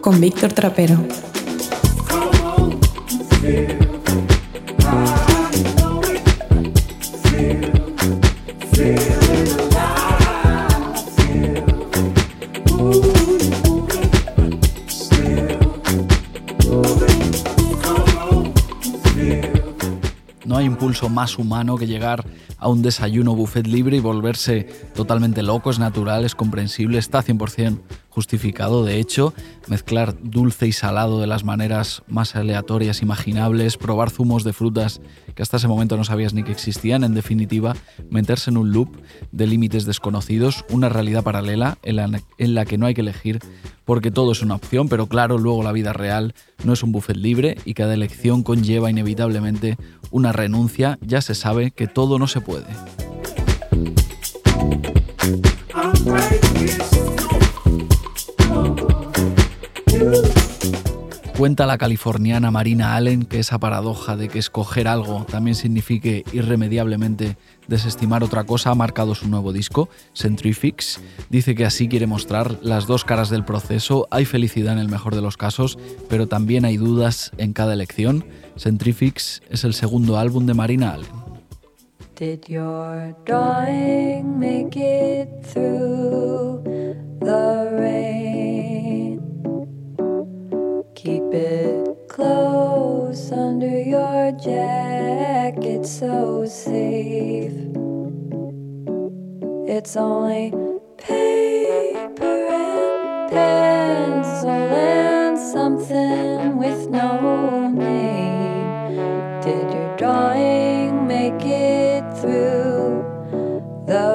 Con Víctor Trapero. No hay impulso más humano que llegar a un desayuno buffet libre y volverse totalmente loco, es natural, es comprensible, está 100% justificado. De hecho, mezclar dulce y salado de las maneras más aleatorias imaginables, probar zumos de frutas que hasta ese momento no sabías ni que existían, en definitiva, meterse en un loop de límites desconocidos, una realidad paralela en la, en la que no hay que elegir porque todo es una opción, pero claro, luego la vida real no es un buffet libre y cada elección conlleva inevitablemente una renuncia, ya se sabe que todo no se puede. Cuenta la californiana Marina Allen que esa paradoja de que escoger algo también signifique irremediablemente desestimar otra cosa ha marcado su nuevo disco, Centrifix. Dice que así quiere mostrar las dos caras del proceso, hay felicidad en el mejor de los casos, pero también hay dudas en cada elección. Centrifix es el segundo álbum de Marina Allen. Close under your jacket, so safe. It's only paper and pencil and something with no name. Did your drawing make it through the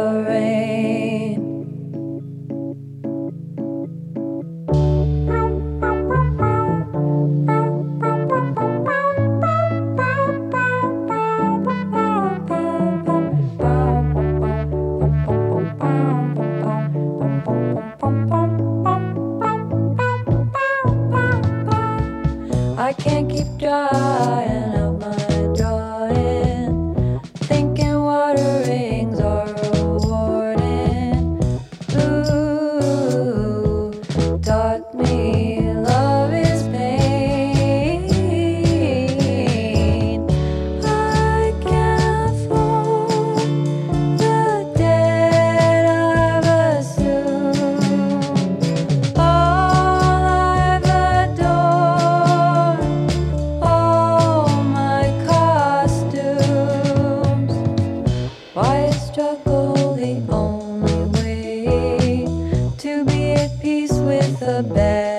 the bed.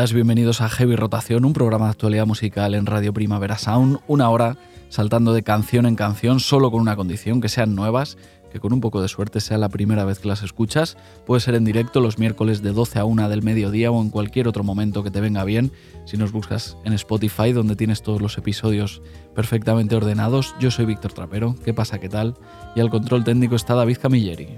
Bienvenidos a Heavy Rotación, un programa de actualidad musical en Radio Primavera Sound, una hora saltando de canción en canción, solo con una condición, que sean nuevas, que con un poco de suerte sea la primera vez que las escuchas. Puede ser en directo los miércoles de 12 a 1 del mediodía o en cualquier otro momento que te venga bien. Si nos buscas en Spotify, donde tienes todos los episodios perfectamente ordenados. Yo soy Víctor Trapero, ¿qué pasa? ¿Qué tal? Y al control técnico está David Camilleri.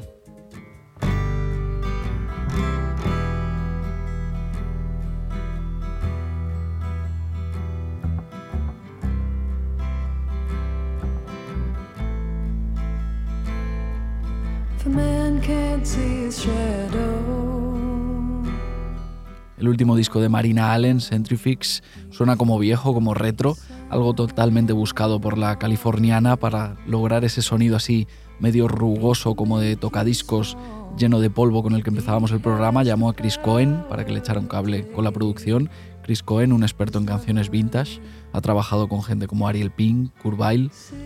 El último disco de Marina Allen, Centrifix, suena como viejo, como retro, algo totalmente buscado por la californiana para lograr ese sonido así medio rugoso como de tocadiscos lleno de polvo con el que empezábamos el programa. Llamó a Chris Cohen para que le echara un cable con la producción. Chris Cohen, un experto en canciones vintage, ha trabajado con gente como Ariel Pink, Kurt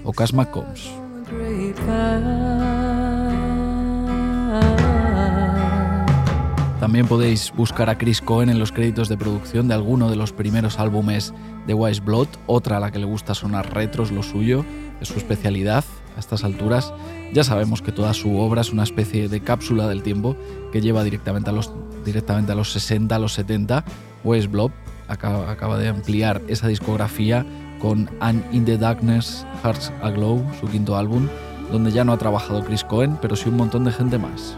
o Cass McCombs. También podéis buscar a Chris Cohen en los créditos de producción de alguno de los primeros álbumes de Wise Blood, otra a la que le gusta sonar retros, lo suyo, es su especialidad. A estas alturas ya sabemos que toda su obra es una especie de cápsula del tiempo que lleva directamente a los, directamente a los 60, a los 70. Wise Blood acaba, acaba de ampliar esa discografía con And in the Darkness, Hearts Aglow, su quinto álbum, donde ya no ha trabajado Chris Cohen, pero sí un montón de gente más.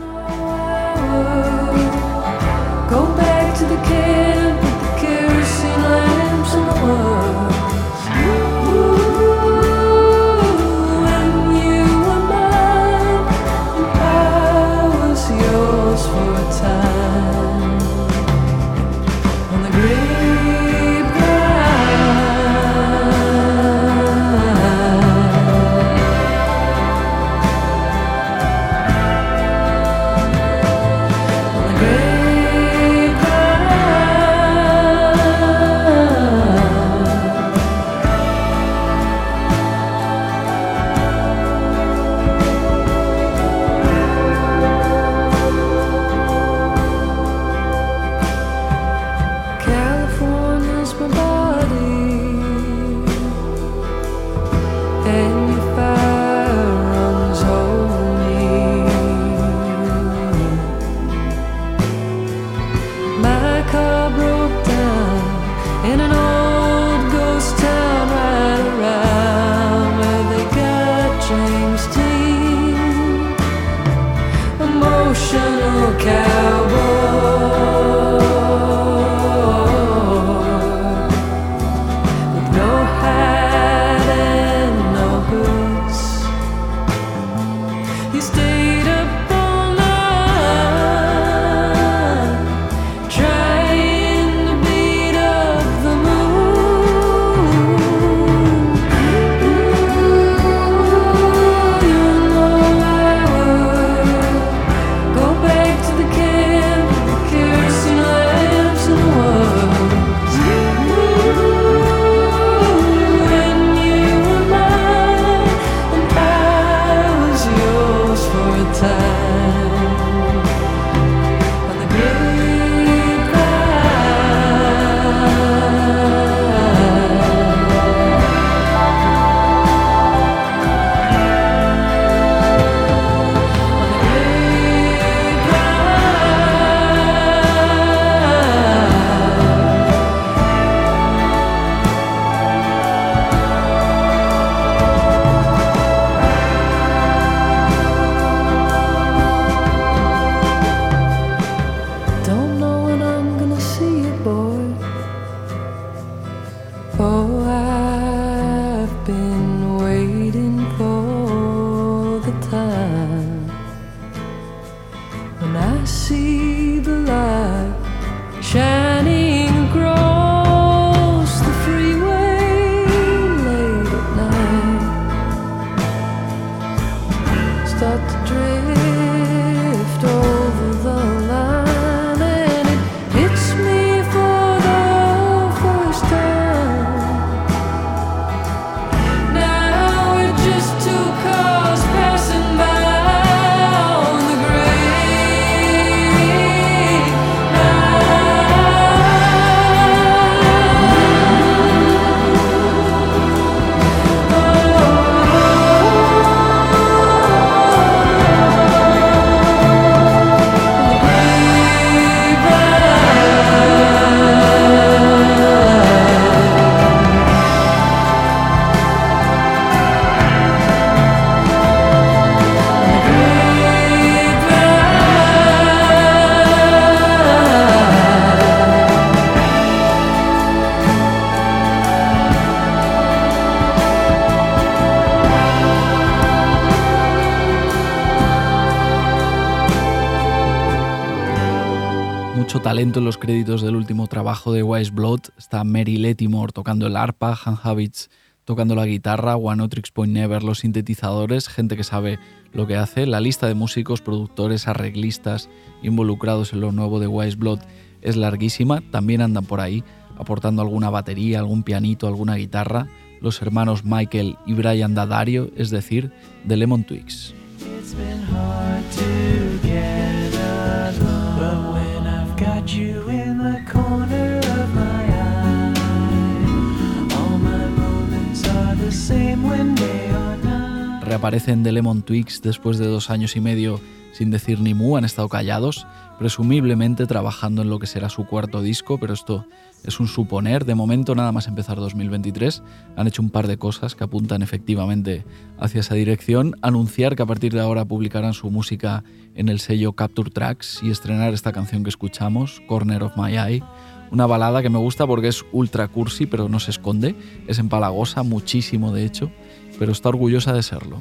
Trabajo de Wise Blood. Está Mary Lettimore tocando el arpa, Han Habits tocando la guitarra, One Otrix Point Never los sintetizadores, gente que sabe lo que hace. La lista de músicos, productores, arreglistas involucrados en lo nuevo de Wise Blood es larguísima. También andan por ahí aportando alguna batería, algún pianito, alguna guitarra. Los hermanos Michael y Brian Dadario, es decir, de Lemon Twigs. Reaparecen The Lemon Twigs después de dos años y medio sin decir ni mu, han estado callados, presumiblemente trabajando en lo que será su cuarto disco, pero esto es un suponer. De momento, nada más empezar 2023, han hecho un par de cosas que apuntan efectivamente hacia esa dirección. Anunciar que a partir de ahora publicarán su música en el sello Capture Tracks y estrenar esta canción que escuchamos, Corner of My Eye. Una balada que me gusta porque es ultra cursi, pero no se esconde. Es empalagosa, muchísimo de hecho, pero está orgullosa de serlo.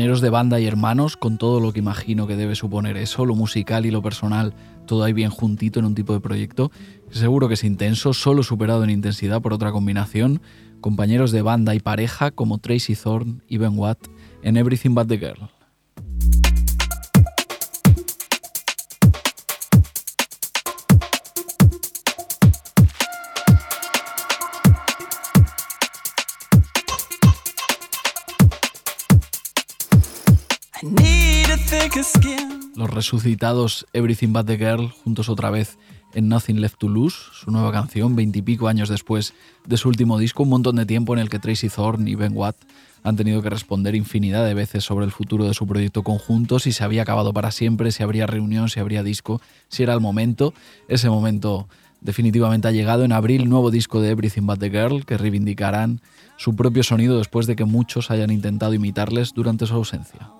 Compañeros de banda y hermanos, con todo lo que imagino que debe suponer eso, lo musical y lo personal, todo ahí bien juntito en un tipo de proyecto. Seguro que es intenso, solo superado en intensidad por otra combinación. Compañeros de banda y pareja como Tracy Thorn y Ben Watt en Everything But the Girl. Los resucitados Everything But the Girl juntos otra vez en Nothing Left to Lose, su nueva canción, veintipico años después de su último disco, un montón de tiempo en el que Tracy Thorn y Ben Watt han tenido que responder infinidad de veces sobre el futuro de su proyecto conjunto, si se había acabado para siempre, si habría reunión, si habría disco, si era el momento. Ese momento definitivamente ha llegado en abril, nuevo disco de Everything But the Girl, que reivindicarán su propio sonido después de que muchos hayan intentado imitarles durante su ausencia.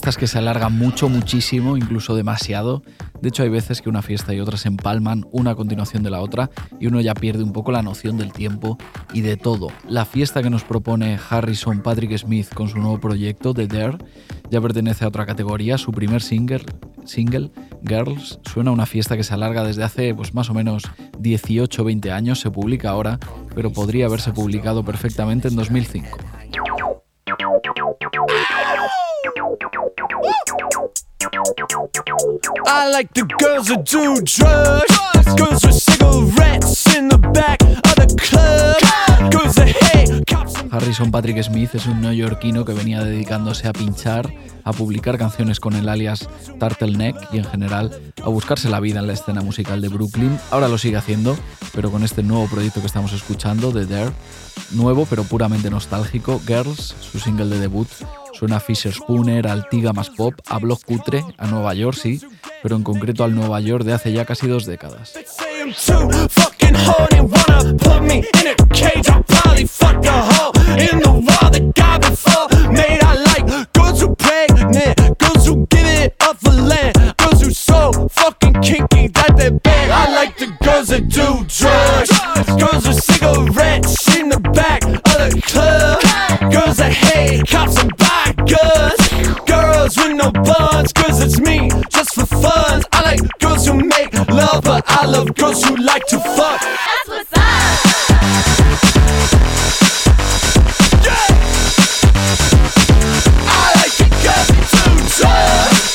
Fiestas que se alargan mucho, muchísimo, incluso demasiado. De hecho, hay veces que una fiesta y otra se empalman una a continuación de la otra y uno ya pierde un poco la noción del tiempo y de todo. La fiesta que nos propone Harrison Patrick Smith con su nuevo proyecto, The Dare, ya pertenece a otra categoría. Su primer single, single Girls, suena a una fiesta que se alarga desde hace pues, más o menos 18 20 años. Se publica ahora, pero podría haberse publicado perfectamente en 2005. I like the girls that do drugs, girls with cigarettes in the back of the club, girls that Harrison Patrick Smith es un neoyorquino que venía dedicándose a pinchar, a publicar canciones con el alias Turtleneck y en general a buscarse la vida en la escena musical de Brooklyn. Ahora lo sigue haciendo, pero con este nuevo proyecto que estamos escuchando, The Dare, nuevo pero puramente nostálgico, Girls, su single de debut, suena a Fisher Spooner, al Tiga más pop, a Block Cutre, a Nueva York, sí, pero en concreto al Nueva York de hace ya casi dos décadas. Horny, wanna put me in a cage. I'll probably fuck a hole in the wall that got before. Made I like girls who pregnant, girls who give it up for land, girls who so fucking kinky that they bang. I like the girls that do drugs, girls with cigarettes in the back of the club, girls that hate cops and buy lover. I love girls who like to fuck. That's what's up. Yeah. I like it cause it's too tough.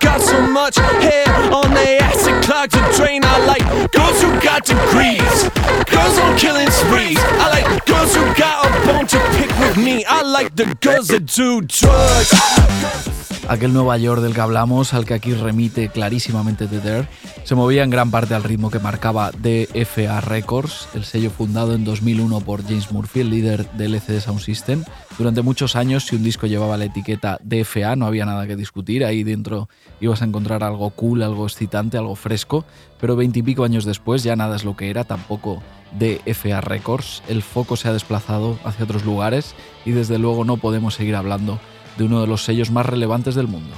got so much hair on their ass, it clogs the drain. I like girls who got degrees. Girls on killing sprees. I like girls who got a bone to pick with me. I like the girls that do drugs. Aquel Nueva York del que hablamos, al que aquí remite clarísimamente The Dare, se movía en gran parte al ritmo que marcaba DFA Records, el sello fundado en 2001 por James Murphy, el líder del LCD Sound System. Durante muchos años, si un disco llevaba la etiqueta DFA, no había nada que discutir, ahí dentro ibas a encontrar algo cool, algo excitante, algo fresco, pero veintipico años después ya nada es lo que era, tampoco DFA Records. El foco se ha desplazado hacia otros lugares y desde luego no podemos seguir hablando de uno de los sellos más relevantes del mundo.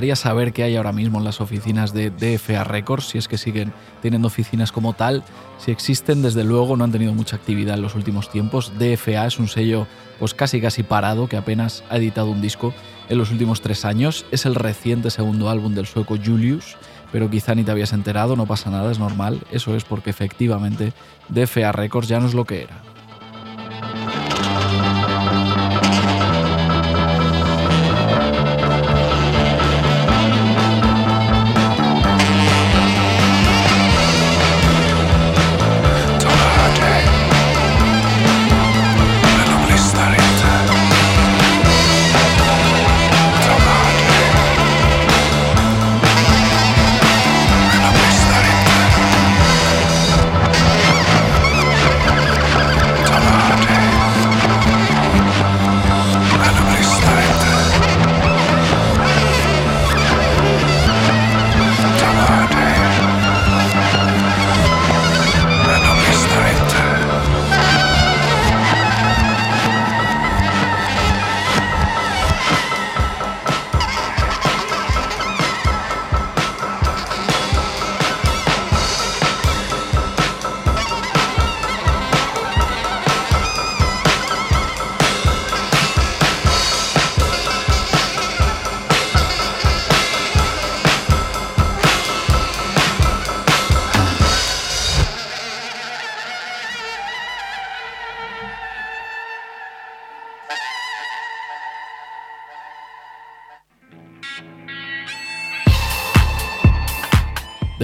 Gustaría saber qué hay ahora mismo en las oficinas de DFA Records, si es que siguen teniendo oficinas como tal. Si existen, desde luego no han tenido mucha actividad en los últimos tiempos. DFA es un sello pues casi casi parado que apenas ha editado un disco en los últimos tres años. Es el reciente segundo álbum del sueco Julius, pero quizá ni te habías enterado, no pasa nada, es normal. Eso es porque efectivamente DFA Records ya no es lo que era.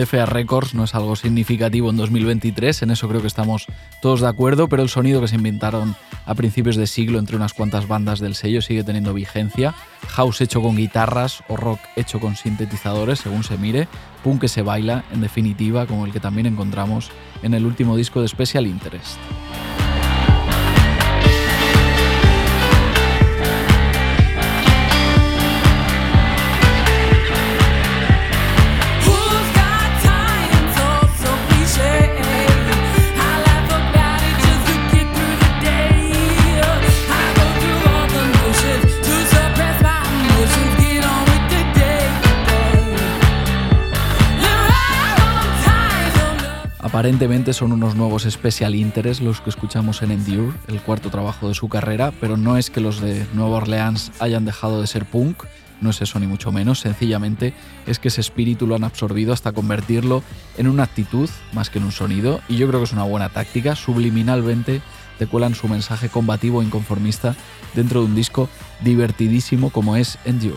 DFA Records no es algo significativo en 2023, en eso creo que estamos todos de acuerdo, pero el sonido que se inventaron a principios de siglo entre unas cuantas bandas del sello sigue teniendo vigencia. House hecho con guitarras o rock hecho con sintetizadores, según se mire, punk que se baila, en definitiva, como el que también encontramos en el último disco de Special Interest. Aparentemente son unos nuevos special interest los que escuchamos en Endure, el cuarto trabajo de su carrera, pero no es que los de Nueva Orleans hayan dejado de ser punk, no es eso ni mucho menos, sencillamente es que ese espíritu lo han absorbido hasta convertirlo en una actitud más que en un sonido, y yo creo que es una buena táctica, subliminalmente te cuelan su mensaje combativo e inconformista dentro de un disco divertidísimo como es Endure.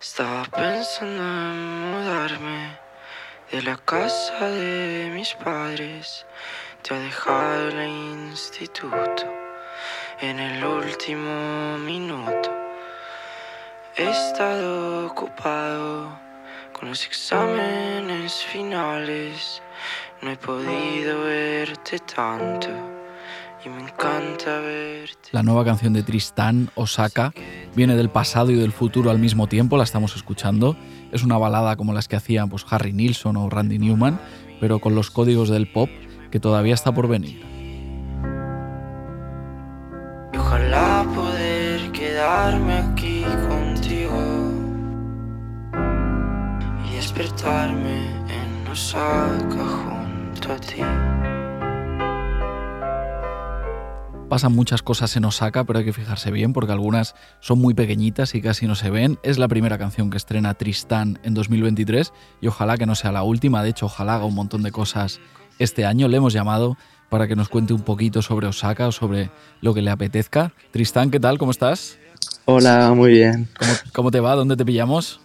Estaba pensando en mudarme de la casa de mis padres, te ha dejado el instituto en el último minuto. He estado ocupado con los exámenes finales, no he podido verte tanto y me encanta verte. La nueva canción de Tristán, Osaka, viene del pasado y del futuro al mismo tiempo, la estamos escuchando. Es una balada como las que hacían pues, Harry Nilsson o Randy Newman, pero con los códigos del pop que todavía está por venir. Aquí contigo y despertarme en Osaka junto a ti. Pasan muchas cosas en Osaka, pero hay que fijarse bien porque algunas son muy pequeñitas y casi no se ven. Es la primera canción que estrena Tristán en 2023 y ojalá que no sea la última. De hecho, ojalá haga un montón de cosas este año. Le hemos llamado para que nos cuente un poquito sobre Osaka o sobre lo que le apetezca. Tristán, ¿qué tal? ¿Cómo estás? Hola, muy bien. ¿Cómo, cómo te va? ¿Dónde te pillamos?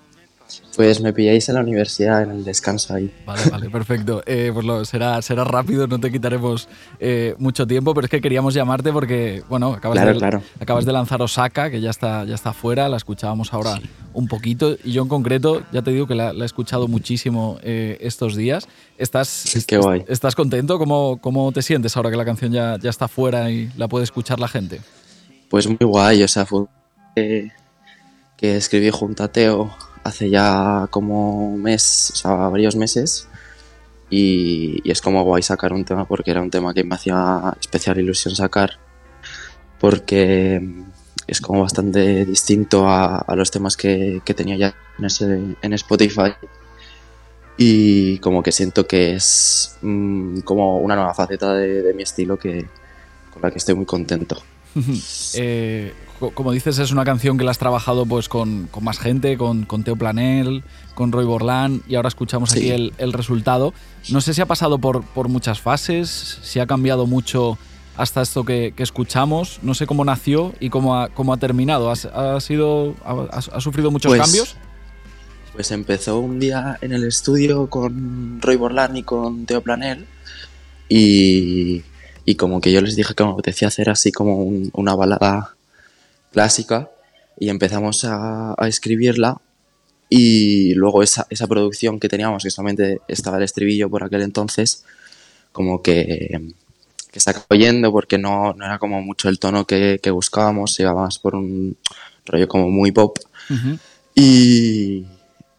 Pues me pilláis en la universidad, en el descanso ahí. Vale, vale, perfecto. Eh, pues lo, será, será rápido, no te quitaremos eh, mucho tiempo, pero es que queríamos llamarte porque, bueno, acabas, Claro, de, claro. acabas de lanzar Osaka, que ya está, ya está fuera, la escuchábamos ahora un poquito, y yo en concreto, ya te digo que la, la he escuchado muchísimo eh, estos días. ¿Estás, Qué guay. ¿Estás contento? ¿Cómo, ¿Cómo te sientes ahora que la canción ya, ya está fuera y la puede escuchar la gente? Pues muy guay, o sea, fue que, escribí junto a Teo hace ya como mes, o sea, varios meses. Y, es como guay sacar un tema porque era un tema que me hacía especial ilusión sacar. Porque es como bastante distinto a, los temas que, tenía ya en Spotify. Y como que siento que es mm, como una nueva faceta de, de mi estilo que, con la que estoy muy contento. Eh, co- como dices, es una canción que la has trabajado pues con, con más gente, con, con Teo Planel, con Roy Borlán, y ahora escuchamos aquí Sí. el, el resultado. No sé si ha pasado por, por muchas fases, si ha cambiado mucho hasta esto que, que escuchamos. No sé cómo nació y cómo ha, cómo ha terminado. ¿Has- ¿Ha, sido, ha, ha sufrido muchos Pues, cambios? Pues empezó un día en el estudio con Roy Borlán y con Teo Planel y, y como que yo les dije que me apetecía hacer así como un- una balada clásica y empezamos a, a escribirla y luego esa, esa producción que teníamos, que solamente estaba el estribillo por aquel entonces, como que, que se acabó yendo porque no, no era como mucho el tono que, que buscábamos, iba más por un rollo como muy pop. Ujú. Y,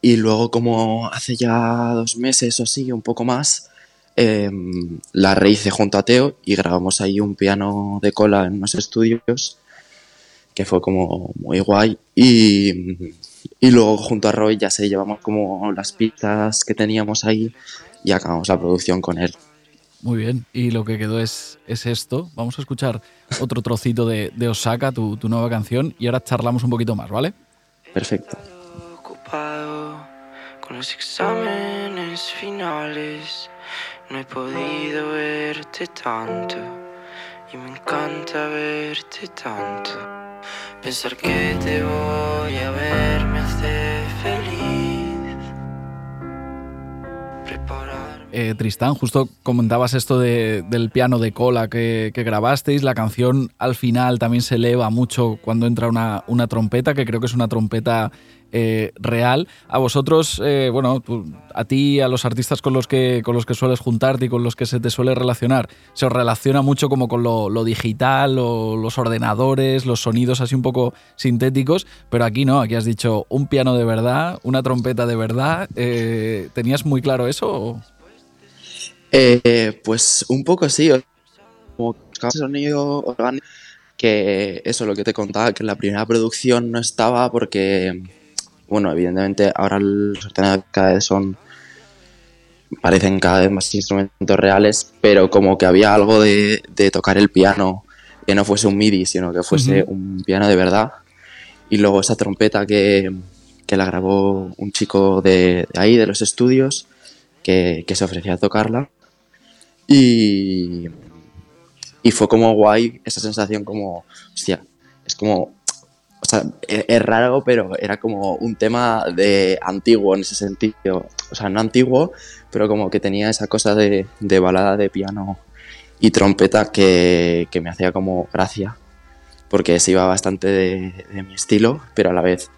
y luego como hace ya dos meses o así, un poco más, em, la rehice junto a Teo y grabamos ahí un piano de cola en unos estudios que fue como muy guay. Y, y luego junto a Roy ya se llevamos como las pistas que teníamos ahí y acabamos la producción con él. Muy bien, y lo que quedó es, es esto. Vamos a escuchar otro trocito de, de Osaka, tu, tu nueva canción, y ahora charlamos un poquito más, ¿vale? Perfecto. ocupado con los exámenes finales. No he podido verte tanto y me encanta verte tanto. Pensar que te voy a ver Eh, Tristán, justo comentabas esto de- del piano de cola que, grabasteis. La canción al final también se eleva mucho cuando entra una, una trompeta, que creo que es una trompeta eh, real. A vosotros, eh, bueno, a ti, a los artistas con los, que, con los que sueles juntarte y con los que se te suele relacionar, se os relaciona mucho como con lo, digital, los ordenadores, los sonidos así un poco sintéticos, pero aquí no, aquí has dicho un piano de verdad, una trompeta de verdad. Eh, ¿Tenías muy claro eso? Eh, pues un poco sí, como sonido orgánico, que eso lo que te contaba, que en la primera producción no estaba porque, bueno, evidentemente ahora los ordenadores cada vez son, parecen cada vez más instrumentos reales, pero como que había algo de, de tocar el piano, que no fuese un MIDI, sino que fuese un piano de verdad. Y luego esa trompeta que, que la grabó un chico de, de ahí, de los estudios, que, que se ofrecía a tocarla. Y, y fue como guay esa sensación como, hostia, es como, o sea, e- es, raro, pero era como un tema de antiguo en ese sentido. O sea, no antiguo, pero como que tenía esa cosa de, de balada de piano y trompeta que, que me hacía como gracia, porque se iba bastante de, de mi estilo, pero a la vez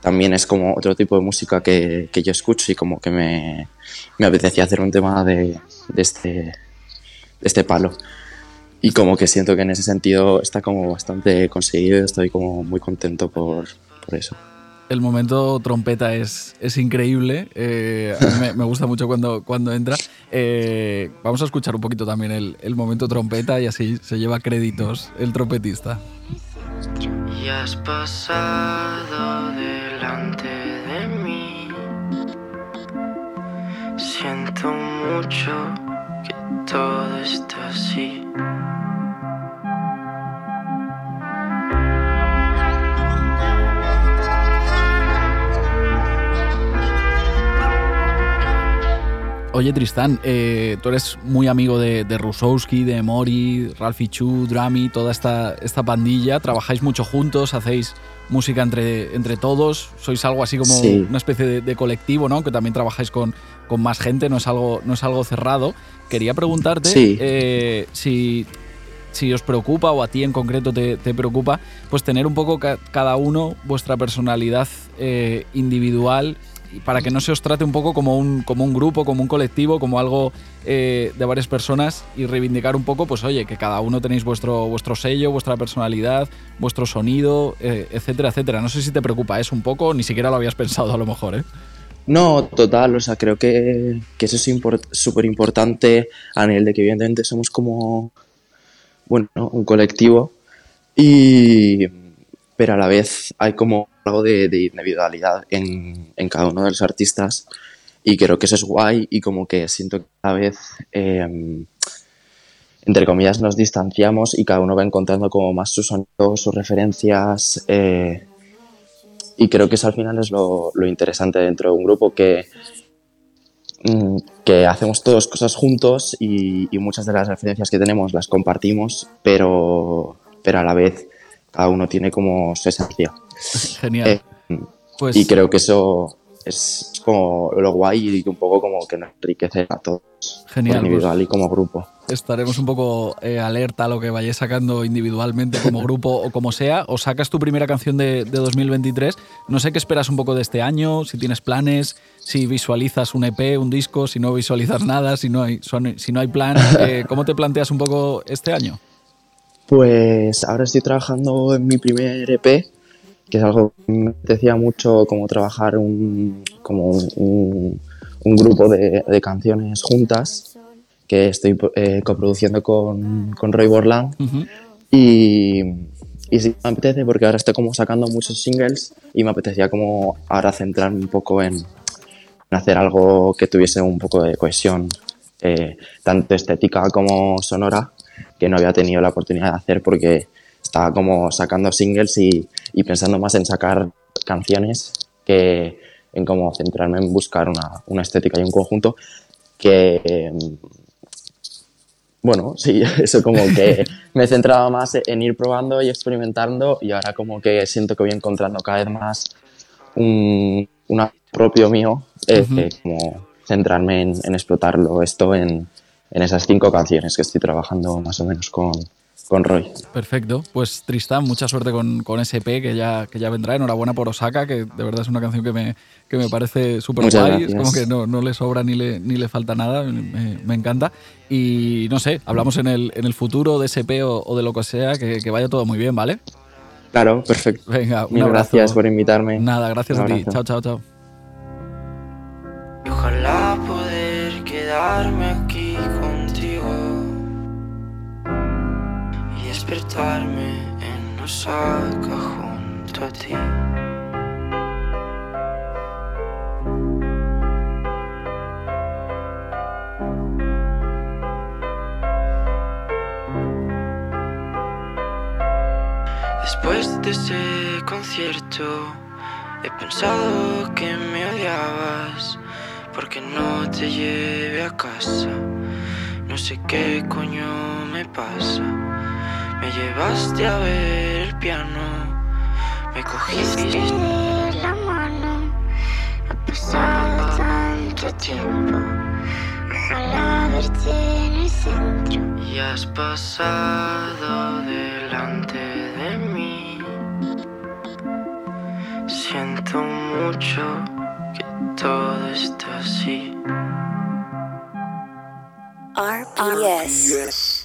también es como otro tipo de música que, que yo escucho y como que me, me apetecía hacer un tema de, de este, de este palo. Y como que siento que en ese sentido está como bastante conseguido, estoy como muy contento por, por eso. El momento trompeta es, es increíble. eh, a mí me, me gusta mucho cuando, cuando entra. Eh, vamos a escuchar un poquito también el, el momento trompeta y así se lleva créditos el trompetista. Y has pasado delante Siento mucho que todo está así. Oye, Tristán, eh, tú eres muy amigo de, de Rusowski, de Mori, Ralphie Chu, Drami, toda esta, esta pandilla. Trabajáis mucho juntos, hacéis música entre, entre todos. Sois algo así como Sí. una especie de, de colectivo, ¿no? Que también trabajáis con, con más gente, no es algo, no es algo cerrado. Quería preguntarte Sí. eh, si, si os preocupa o a ti en concreto te, te preocupa, pues tener un poco ca- cada uno vuestra personalidad eh, individual para que no se os trate un poco como un, como un grupo, como un colectivo, como algo eh, de varias personas y reivindicar un poco, pues oye, que cada uno tenéis vuestro, vuestro sello, vuestra personalidad, vuestro sonido, eh, etcétera, etcétera. No sé si te preocupa eso un poco, ni siquiera lo habías pensado a lo mejor, ¿eh? No, total, o sea, creo que, que eso es súper importante a nivel de que evidentemente somos como, bueno, ¿no? un colectivo, y, pero a la vez hay como algo de, de individualidad en, en cada uno de los artistas y creo que eso es guay y como que siento que cada vez, eh, entre comillas, nos distanciamos y cada uno va encontrando como más su sonido, sus referencias. eh, y creo que eso al final es lo, lo interesante dentro de un grupo que, mm, que hacemos todas cosas juntos y, y muchas de las referencias que tenemos las compartimos, pero, pero a la vez cada uno tiene como su esencia. Genial. Eh, Pues- y creo que eso es como lo guay y un poco como que nos enriquece a todos, Genial, como individual y como grupo. Estaremos un poco eh, alerta a lo que vayáis sacando individualmente como grupo o como sea. O sacas tu primera canción de, de 2023. No sé qué esperas un poco de este año, si tienes planes, si visualizas un EP, un disco, si no visualizas nada, si no hay, si no hay plan. Eh, ¿Cómo te planteas un poco este año? Pues ahora estoy trabajando en mi primer EP, que es algo que me apetecía mucho como trabajar un, como un, un- un grupo de, de canciones juntas, que estoy eh, coproduciendo con, con Roy Borland. Y, y sí, me apetece porque ahora estoy como sacando muchos singles y me apetecía como ahora centrarme un poco en, en hacer algo que tuviese un poco de cohesión, eh, tanto estética como sonora, que no había tenido la oportunidad de hacer porque estaba como sacando singles y, y pensando más en sacar canciones que en como centrarme en buscar una, una estética y un conjunto que, eh, bueno, sí, eso como que me centraba más en ir probando y experimentando y ahora como que siento que voy encontrando cada vez más un, una propio mío, eh, Ujú. eh, como centrarme en, en explotarlo esto en, en esas cinco canciones que estoy trabajando más o menos con, con Roy. Perfecto. Pues Tristán, mucha suerte con, con ese EP que ya, que ya vendrá. Enhorabuena por Osaka, que de verdad es una canción que me, que me parece súper guay. Es como que no, no le sobra ni le, ni le falta nada. Me, me encanta. Y no sé, hablamos en el, en el futuro de ese EP o, o de lo que sea, que, que vaya todo muy bien, ¿vale? Claro, perfecto. Venga, un Mil abrazo. gracias por invitarme. Nada, gracias a ti. Chao, chao, chao. Y ojalá poder quedarme aquí despertarme en Osaka junto a ti. Después de ese concierto he pensado que me odiabas porque no te llevé a casa. No sé qué coño me pasa. Me llevaste a ver el piano, me cogiste la mano. Ha pasado tanto tiempo. Ojalá verte en el centro. y has pasado delante de mí. Siento mucho que todo está así. RPS.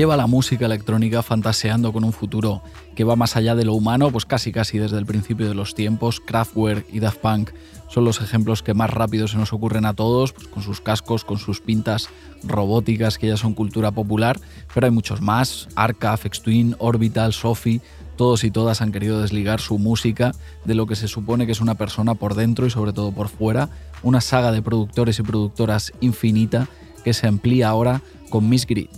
Lleva la música electrónica fantaseando con un futuro que va más allá de lo humano, pues casi casi desde el principio de los tiempos. Kraftwerk y Daft Punk son los ejemplos que más rápido se nos ocurren a todos, pues con sus cascos, con sus pintas robóticas que ya son cultura popular, pero hay muchos más, Arca, Afex Twin, Orbital, Sophie, todos y todas han querido desligar su música de lo que se supone que es una persona por dentro y sobre todo por fuera, una saga de productores y productoras infinita que se amplía ahora con Miss Grid.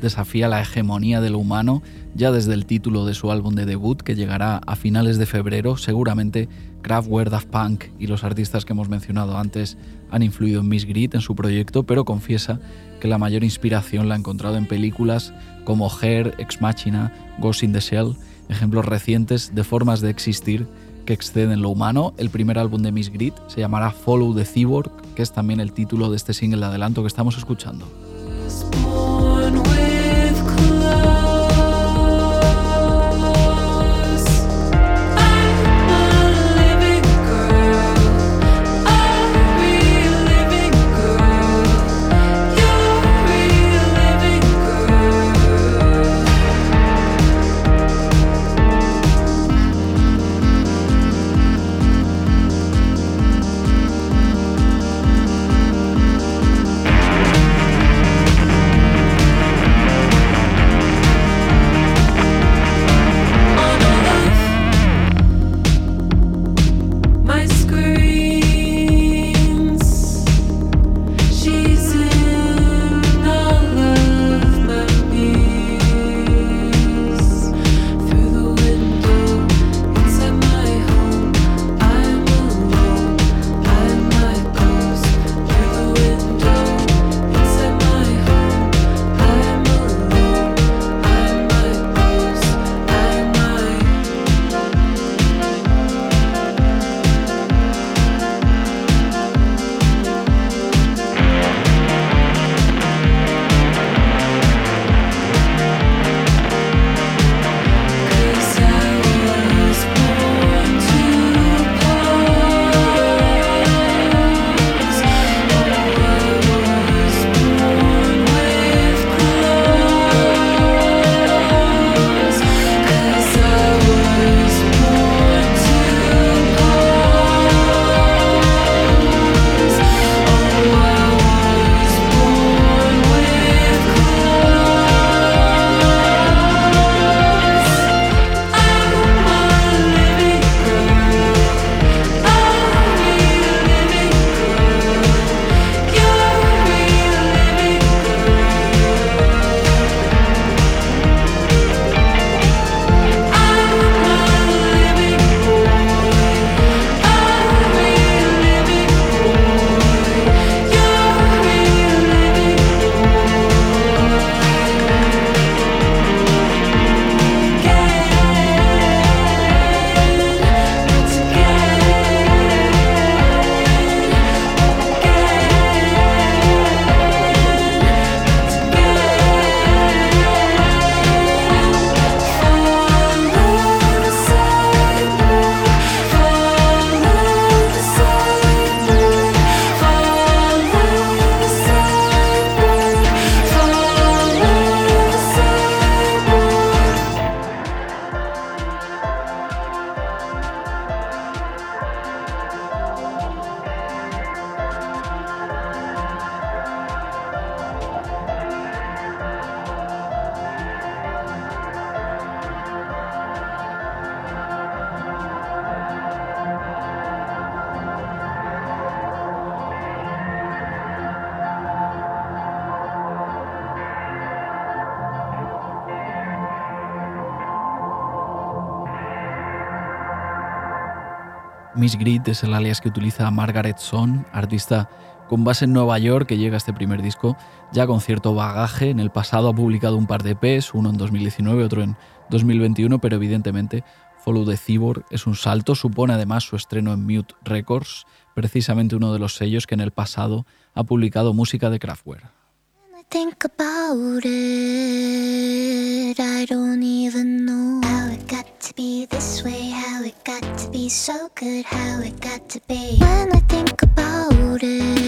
Desafía la hegemonía de lo humano ya desde el título de su álbum de debut que llegará a finales de febrero. Seguramente Kraftwerk, Daft Punk y los artistas que hemos mencionado antes han influido en Miss Grid en su proyecto, pero confiesa que la mayor inspiración la ha encontrado en películas como Hair, Ex Machina, Ghost in the Shell, ejemplos recientes de formas de existir que exceden lo humano. El primer álbum de Miss Grid se llamará Follow the Cyborg, que es también el título de este single de adelanto que estamos escuchando. Miss Grid es el alias que utiliza Margaret Son, artista con base en Nueva York que llega a este primer disco ya con cierto bagaje. En el pasado ha publicado un par de EPs, uno en 2019, otro en 2021, pero evidentemente Follow the Cyborg es un salto, supone además su estreno en Mute Records, precisamente uno de los sellos que en el pasado ha publicado música de Kraftwerk. Be this way, how it got to be so good, how it got to be. When I think about it,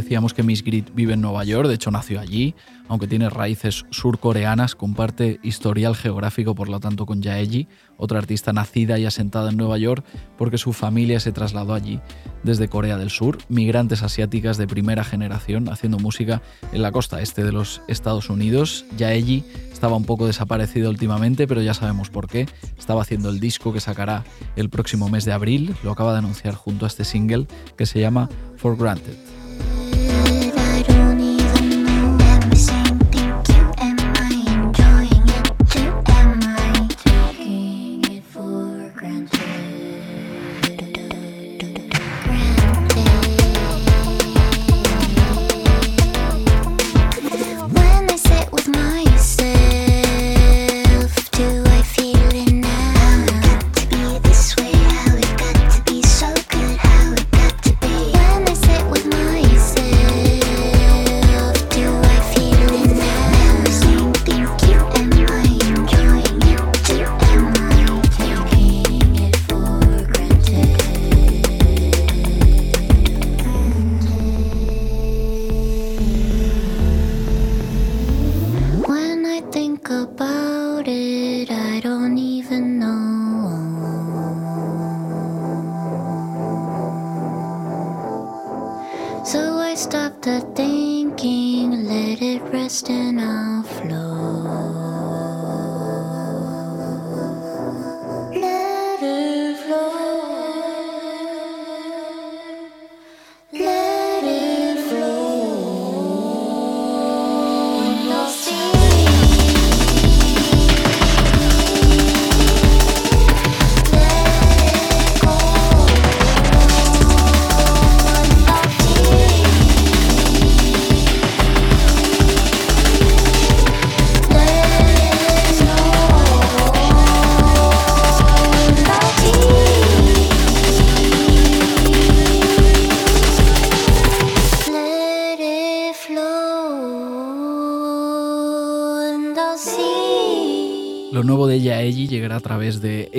Decíamos que Miss Grit vive en Nueva York, de hecho nació allí, aunque tiene raíces surcoreanas, comparte historial geográfico por lo tanto con Jaeji, otra artista nacida y asentada en Nueva York porque su familia se trasladó allí desde Corea del Sur, migrantes asiáticas de primera generación haciendo música en la costa este de los Estados Unidos. Jaeji estaba un poco desaparecido últimamente, pero ya sabemos por qué. Estaba haciendo el disco que sacará el próximo mes de abril, lo acaba de anunciar junto a este single que se llama For Granted.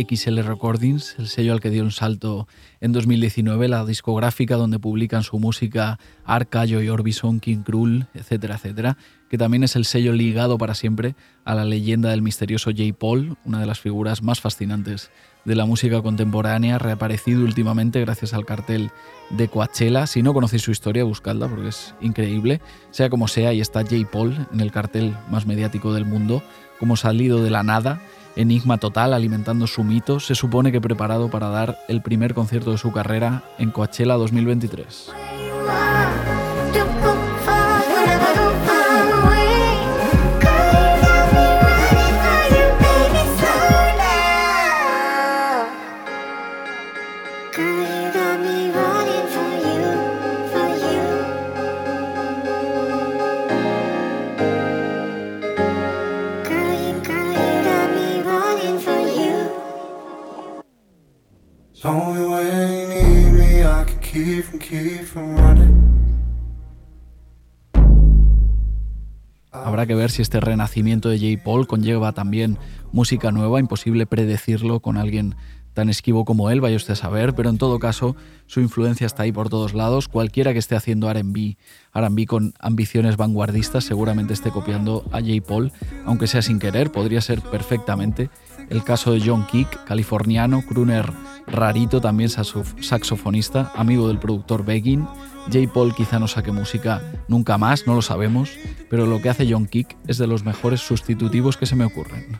XL Recordings, el sello al que dio un salto en 2019, la discográfica donde publican su música Arca, Joy Orbison, King Krul, etcétera, etcétera, que también es el sello ligado para siempre a la leyenda del misterioso J. Paul, una de las figuras más fascinantes de la música contemporánea, reaparecido últimamente gracias al cartel de Coachella. Si no conocéis su historia, buscadla porque es increíble. Sea como sea, ahí está J. Paul en el cartel más mediático del mundo, como salido de la nada, enigma total, alimentando su mito, se supone que preparado para dar el primer concierto de su carrera en Coachella 2023. Ver si este renacimiento de J. Paul conlleva también música nueva, imposible predecirlo con alguien tan esquivo como él, vaya usted a saber, pero en todo caso su influencia está ahí por todos lados. Cualquiera que esté haciendo RB, RB con ambiciones vanguardistas seguramente esté copiando a J. Paul, aunque sea sin querer, podría ser perfectamente el caso de John Kick, californiano, crooner rarito, también saxof- saxofonista, amigo del productor Beggin. J. Paul quizá no saque música nunca más, no lo sabemos, pero lo que hace John Kick es de los mejores sustitutivos que se me ocurren.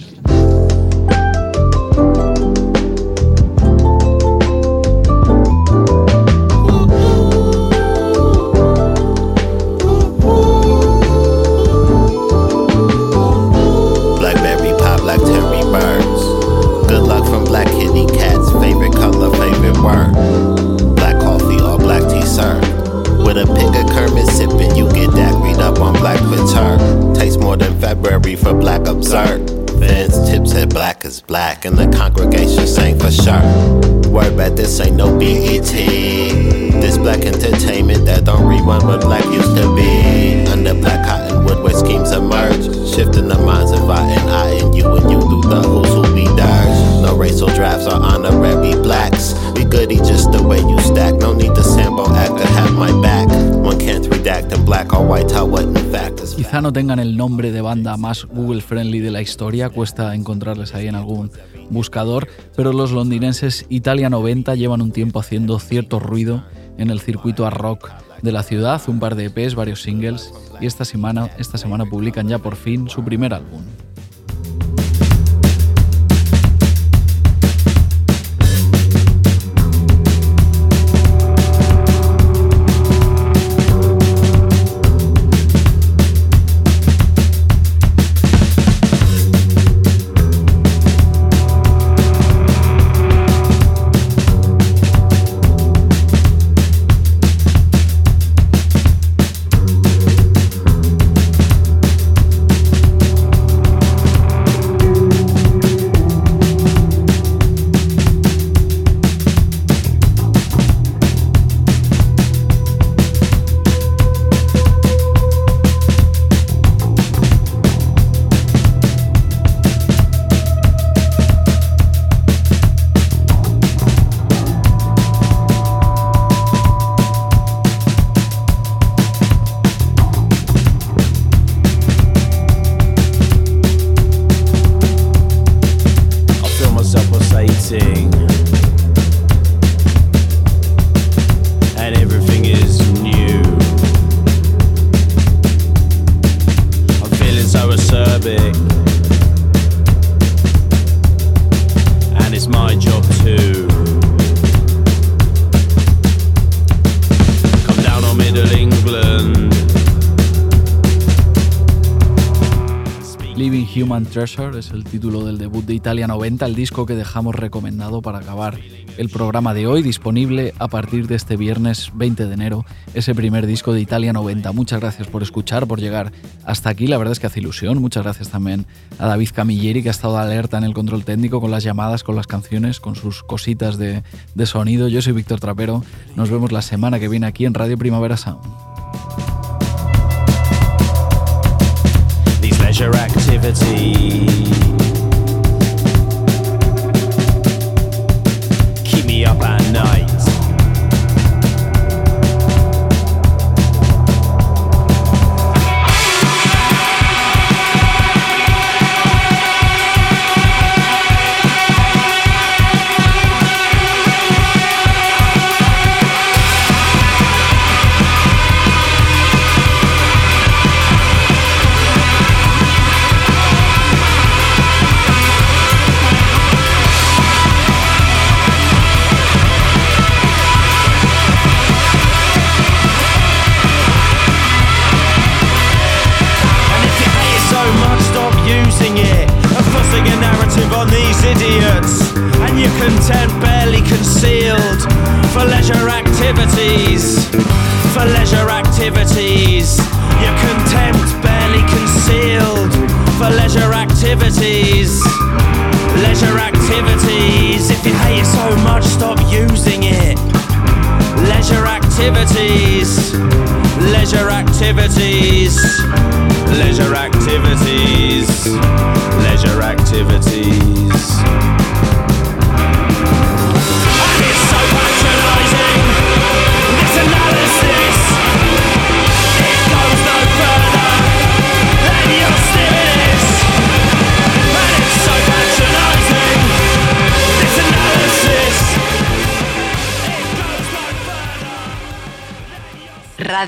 Tengan el nombre de banda más Google friendly de la historia, cuesta encontrarles ahí en algún buscador, pero los londinenses Italia 90 llevan un tiempo haciendo cierto ruido en el circuito a rock de la ciudad, un par de EPs, varios singles, y esta semana, esta semana publican ya por fin su primer álbum. Treasure es el título del debut de Italia 90, el disco que dejamos recomendado para acabar el programa de hoy, disponible a partir de este viernes 20 de enero, ese primer disco de Italia 90. Muchas gracias por escuchar, por llegar hasta aquí, la verdad es que hace ilusión. Muchas gracias también a David Camilleri, que ha estado alerta en el control técnico con las llamadas, con las canciones, con sus cositas de, de sonido. Yo soy Víctor Trapero, nos vemos la semana que viene aquí en Radio Primavera Sound. these leisure keep